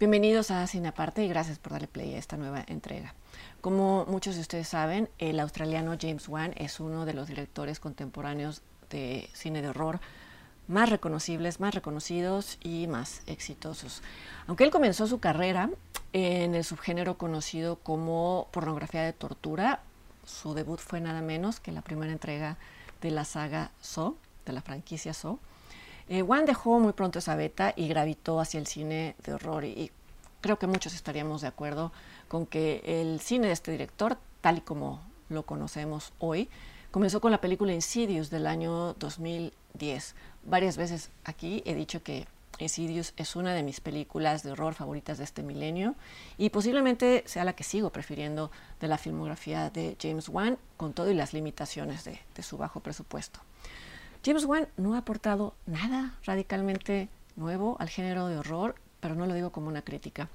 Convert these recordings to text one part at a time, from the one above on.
Bienvenidos a Cine Aparte y gracias por darle play a esta nueva entrega. Como muchos de ustedes saben, el australiano James Wan es uno de los directores contemporáneos de cine de horror más reconocibles, más reconocidos y más exitosos. Aunque él comenzó su carrera en el subgénero conocido como pornografía de tortura, su debut fue nada menos que la primera entrega de la saga Saw, de la franquicia Saw. Eh, Wan dejó muy pronto esa beta y gravitó hacia el cine de horror y creo que muchos estaríamos de acuerdo con que el cine de este director, tal y como lo conocemos hoy, comenzó con la película Insidious del año 2010. Varias veces aquí he dicho que Insidious es una de mis películas de horror favoritas de este milenio y posiblemente sea la que sigo prefiriendo de la filmografía de James Wan, con todo y las limitaciones de, de su bajo presupuesto. James Wan no ha aportado nada radicalmente nuevo al género de horror, pero no lo digo como una crítica.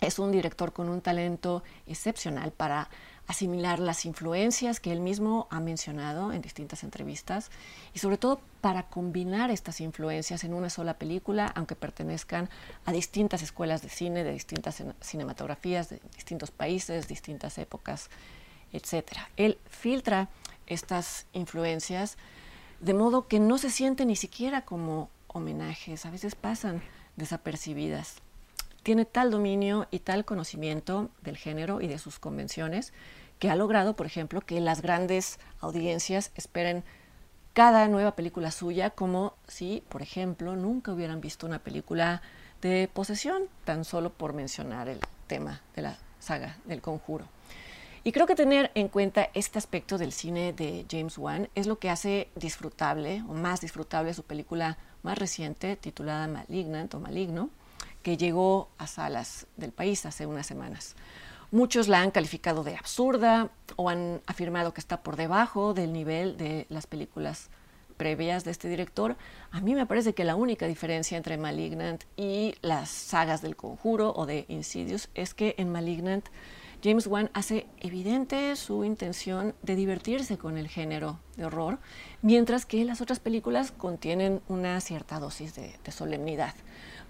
Es un director con un talento excepcional para asimilar las influencias que él mismo ha mencionado en distintas entrevistas y sobre todo para combinar estas influencias en una sola película, aunque pertenezcan a distintas escuelas de cine, de distintas cinematografías, de distintos países, distintas épocas, etc. Él filtra estas influencias de modo que no se siente ni siquiera como homenajes, a veces pasan desapercibidas tiene tal dominio y tal conocimiento del género y de sus convenciones que ha logrado, por ejemplo, que las grandes audiencias esperen cada nueva película suya como si, por ejemplo, nunca hubieran visto una película de posesión, tan solo por mencionar el tema de la saga del conjuro. Y creo que tener en cuenta este aspecto del cine de James Wan es lo que hace disfrutable o más disfrutable su película más reciente titulada Malignant o Maligno, que llegó a salas del país hace unas semanas. Muchos la han calificado de absurda o han afirmado que está por debajo del nivel de las películas previas de este director. A mí me parece que la única diferencia entre Malignant y las sagas del Conjuro o de Insidious es que en Malignant James Wan hace evidente su intención de divertirse con el género de horror, mientras que las otras películas contienen una cierta dosis de, de solemnidad.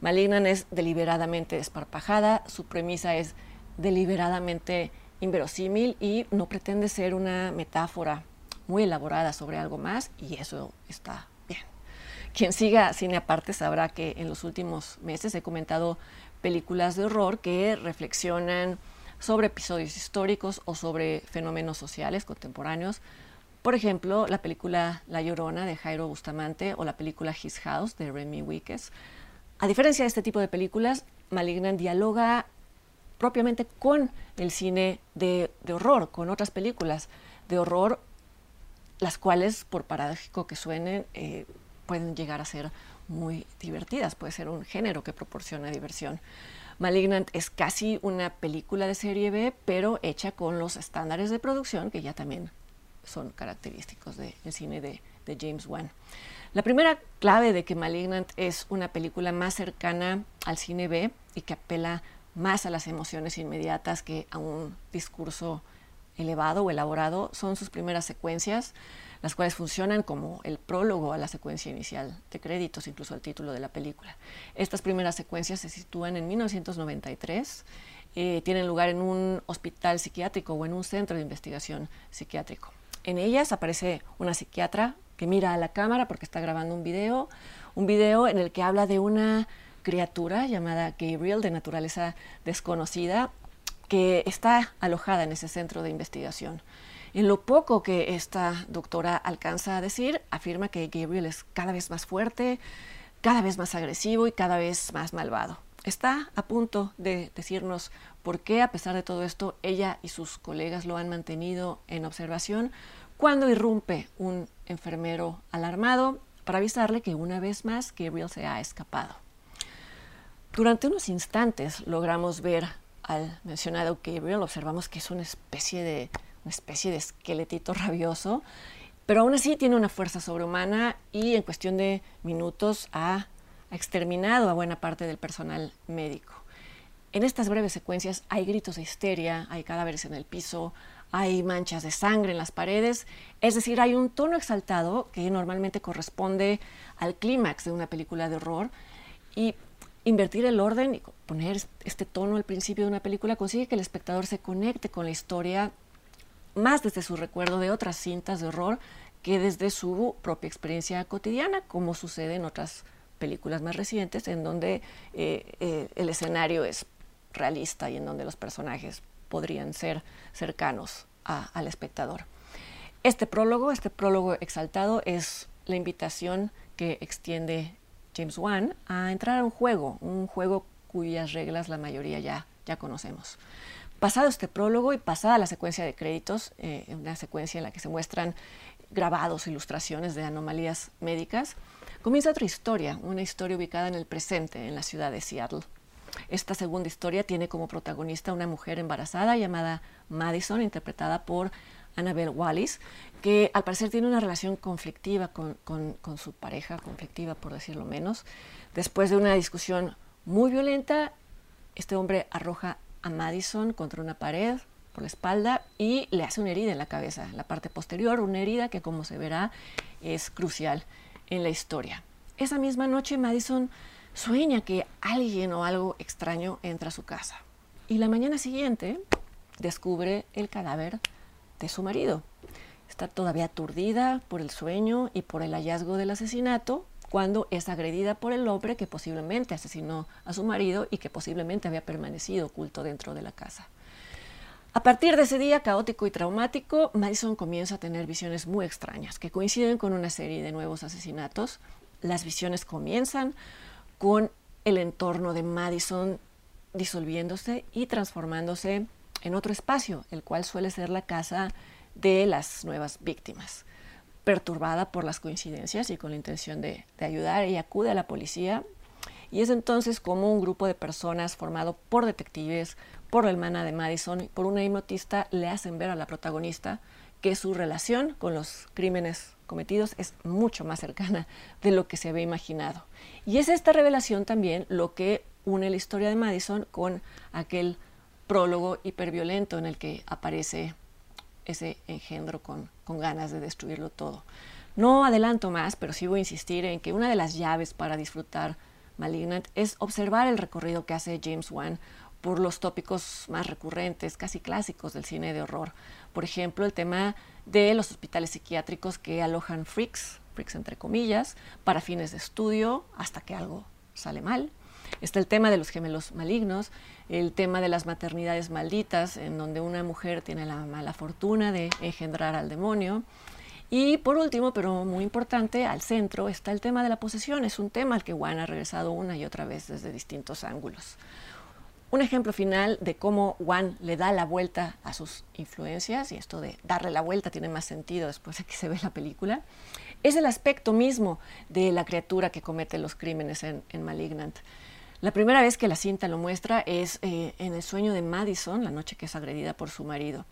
Malignan es deliberadamente desparpajada, su premisa es deliberadamente inverosímil y no pretende ser una metáfora muy elaborada sobre algo más y eso está bien. Quien siga cine aparte sabrá que en los últimos meses he comentado películas de horror que reflexionan sobre episodios históricos o sobre fenómenos sociales contemporáneos. Por ejemplo, la película La Llorona de Jairo Bustamante o la película His House de Remy Wickes a diferencia de este tipo de películas, Malignant dialoga propiamente con el cine de, horror, con otras películas de horror, las cuales, por paradójico que suenen, eh, pueden llegar a ser muy divertidas, puede ser un género que proporciona diversión. Malignant es casi una película de serie B, pero hecha con los estándares de producción que ya también son característicos del cine de, de James Wan. La primera clave de que Malignant es una película más cercana al cine B y que apela más a las emociones inmediatas que a un discurso elevado o elaborado son sus primeras secuencias, las cuales funcionan como el prólogo a la secuencia inicial de créditos, incluso al título de la película. Estas primeras secuencias se sitúan en 1993, eh, tienen lugar en un hospital psiquiátrico o en un centro de investigación psiquiátrico. En ellas aparece una psiquiatra que mira a la cámara porque está grabando un video, un video en el que habla de una criatura llamada Gabriel de naturaleza desconocida que está alojada en ese centro de investigación. En lo poco que esta doctora alcanza a decir, afirma que Gabriel es cada vez más fuerte, cada vez más agresivo y cada vez más malvado. Está a punto de decirnos por qué, a pesar de todo esto, ella y sus colegas lo han mantenido en observación, cuando irrumpe un enfermero alarmado para avisarle que una vez más Gabriel se ha escapado. Durante unos instantes logramos ver al mencionado Gabriel, observamos que es una especie de una especie de esqueletito rabioso, pero aún así tiene una fuerza sobrehumana y en cuestión de minutos ha, ha exterminado a buena parte del personal médico. En estas breves secuencias hay gritos de histeria, hay cadáveres en el piso, hay manchas de sangre en las paredes, es decir, hay un tono exaltado que normalmente corresponde al clímax de una película de horror y invertir el orden y poner este tono al principio de una película consigue que el espectador se conecte con la historia más desde su recuerdo de otras cintas de horror que desde su propia experiencia cotidiana, como sucede en otras películas más recientes, en donde eh, eh, el escenario es realista y en donde los personajes podrían ser cercanos al espectador. Este prólogo, este prólogo exaltado, es la invitación que extiende James Wan a entrar a un juego, un juego cuyas reglas la mayoría ya, ya conocemos. Pasado este prólogo y pasada la secuencia de créditos, eh, una secuencia en la que se muestran grabados, ilustraciones de anomalías médicas, comienza otra historia, una historia ubicada en el presente, en la ciudad de Seattle. Esta segunda historia tiene como protagonista una mujer embarazada llamada Madison, interpretada por Annabelle Wallis, que al parecer tiene una relación conflictiva con, con, su pareja, conflictiva por decirlo menos. Después de una discusión muy violenta, este hombre arroja a Madison contra una pared por la espalda y le hace una herida en la cabeza, en la parte posterior, una herida que como se verá es crucial en la historia. Esa misma noche Madison sueña que alguien o algo extraño entra a su casa. Y la mañana siguiente descubre el cadáver de su marido. Está todavía aturdida por el sueño y por el hallazgo del asesinato cuando es agredida por el hombre que posiblemente asesinó a su marido y que posiblemente había permanecido oculto dentro de la casa. A partir de ese día caótico y traumático, Madison comienza a tener visiones muy extrañas que coinciden con una serie de nuevos asesinatos. Las visiones comienzan con el entorno de Madison disolviéndose y transformándose en otro espacio, el cual suele ser la casa de las nuevas víctimas. Perturbada por las coincidencias y con la intención de, ayudar, ella acude a la policía y es entonces como un grupo de personas formado por detectives, por la hermana de Madison y por una hipnotista le hacen ver a la protagonista que su relación con los crímenes cometidos es mucho más cercana de lo que se había imaginado. Y es esta revelación también lo que une la historia de Madison con aquel prólogo hiperviolento en el que aparece ese engendro con, ganas de destruirlo todo. No adelanto más, pero sí voy a insistir en que una de las llaves para disfrutar Malignant es observar el recorrido que hace James Wan por los tópicos más recurrentes, casi clásicos del cine de horror. Por ejemplo, el tema de los hospitales psiquiátricos que alojan freaks, freaks entre comillas, para fines de estudio hasta que algo sale mal. Está el tema de los gemelos malignos, el tema de las maternidades malditas, en donde una mujer tiene la mala fortuna de engendrar al demonio. Y por último, pero muy importante, al centro está el tema de la posesión. Es un tema al que Juan ha regresado una y otra vez desde distintos ángulos. Un ejemplo final de cómo Juan le da la vuelta a sus influencias, y esto de darle la vuelta tiene más sentido después de que se ve la película, es el aspecto mismo de la criatura que comete los crímenes en, Malignant. La primera vez que la cinta lo muestra es eh, en el sueño de Madison, la noche que es agredida por su marido.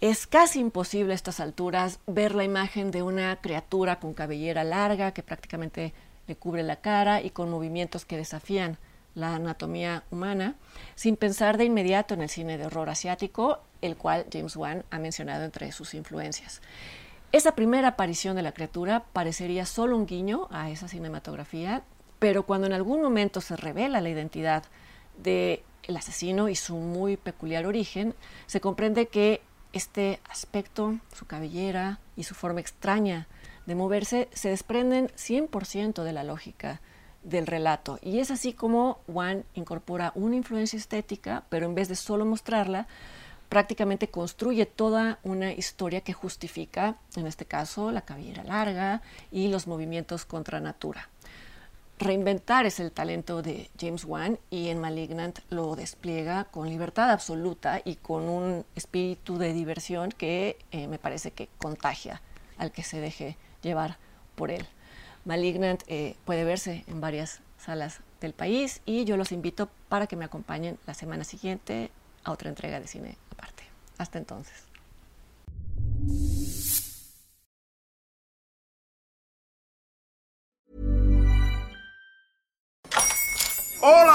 Es casi imposible a estas alturas ver la imagen de una criatura con cabellera larga que prácticamente le cubre la cara y con movimientos que desafían la anatomía humana, sin pensar de inmediato en el cine de horror asiático, el cual James Wan ha mencionado entre sus influencias. Esa primera aparición de la criatura parecería solo un guiño a esa cinematografía, pero cuando en algún momento se revela la identidad del asesino y su muy peculiar origen, se comprende que este aspecto, su cabellera y su forma extraña de moverse se desprenden 100% de la lógica del relato. Y es así como Wan incorpora una influencia estética, pero en vez de solo mostrarla, prácticamente construye toda una historia que justifica, en este caso, la cabellera larga y los movimientos contra natura. Reinventar es el talento de James Wan y en Malignant lo despliega con libertad absoluta y con un espíritu de diversión que eh, me parece que contagia al que se deje llevar por él. Malignant eh, puede verse en varias salas del país y yo los invito para que me acompañen la semana siguiente a otra entrega de cine aparte. Hasta entonces.